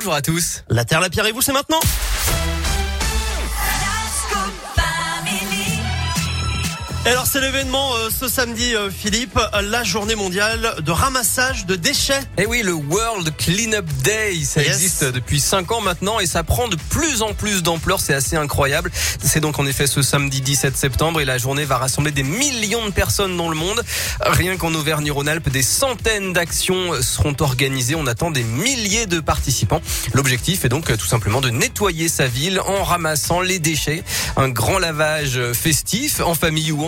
Bonjour à tous. La Terre, la Pierre et vous, c'est maintenant alors c'est l'événement euh, ce samedi euh, Philippe, la journée mondiale de ramassage de déchets. Et Eh oui, le World Cleanup Day, ça Yes. existe depuis 5 ans maintenant et ça prend de plus en plus d'ampleur, c'est assez incroyable. C'est donc en effet ce samedi 17 septembre et la journée va rassembler des millions de personnes dans le monde. Rien qu'en Auvergne-Rhône-Alpes, des centaines d'actions seront organisées, on attend des milliers de participants. L'objectif est donc euh, tout simplement de nettoyer sa ville en ramassant les déchets. Un grand lavage festif en famille ou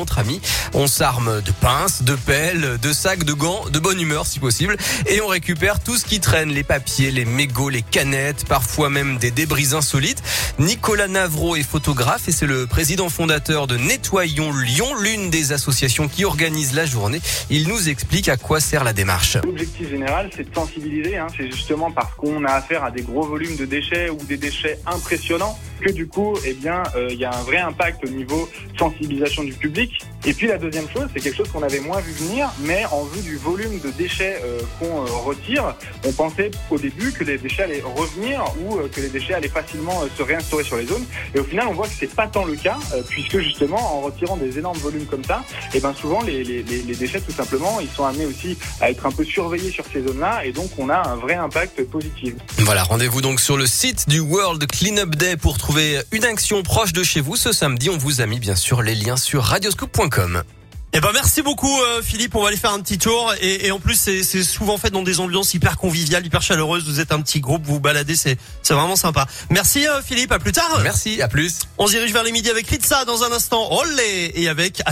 On s'arme de pinces, de pelles, de sacs, de gants, de bonne humeur si possible. Et on récupère tout ce qui traîne, les papiers, les mégots, les canettes, parfois même des débris insolites. Nicolas Navreau est photographe et c'est le président fondateur de Nettoyons Lyon, l'une des associations qui organise la journée. Il nous explique à quoi sert la démarche. L'objectif général, c'est de sensibiliser. Hein. C'est justement parce qu'on a affaire à des gros volumes de déchets ou des déchets impressionnants que du coup, eh bien, euh, il y a un vrai impact au niveau sensibilisation du public. Et puis la deuxième chose, c'est quelque chose qu'on avait moins vu venir, mais en vue du volume de déchets euh, qu'on euh, retire, on pensait au début que les déchets allaient revenir ou euh, que les déchets allaient facilement se réinstaurer sur les zones. Et au final, on voit que c'est pas tant le cas, puisque justement, en retirant des énormes volumes comme ça, et ben souvent les, les, les, les déchets tout simplement, ils sont amenés aussi à être un peu surveillés sur ces zones-là, et donc on a un vrai impact positif. Voilà, rendez-vous donc sur le site du World Cleanup Day pour trouver une action proche de chez vous ce samedi. On vous a mis bien sûr les liens sur radioscoop.com. Eh ben merci beaucoup euh, Philippe, on va aller faire un petit tour et, et en plus c'est souvent fait dans des ambiances hyper conviviales, hyper chaleureuses. Vous êtes un petit groupe, vous vous baladez, c'est vraiment sympa. Merci euh, Philippe, à plus tard. Merci, à plus. On se dirige vers les midis avec Ritza dans un instant. Olé et avec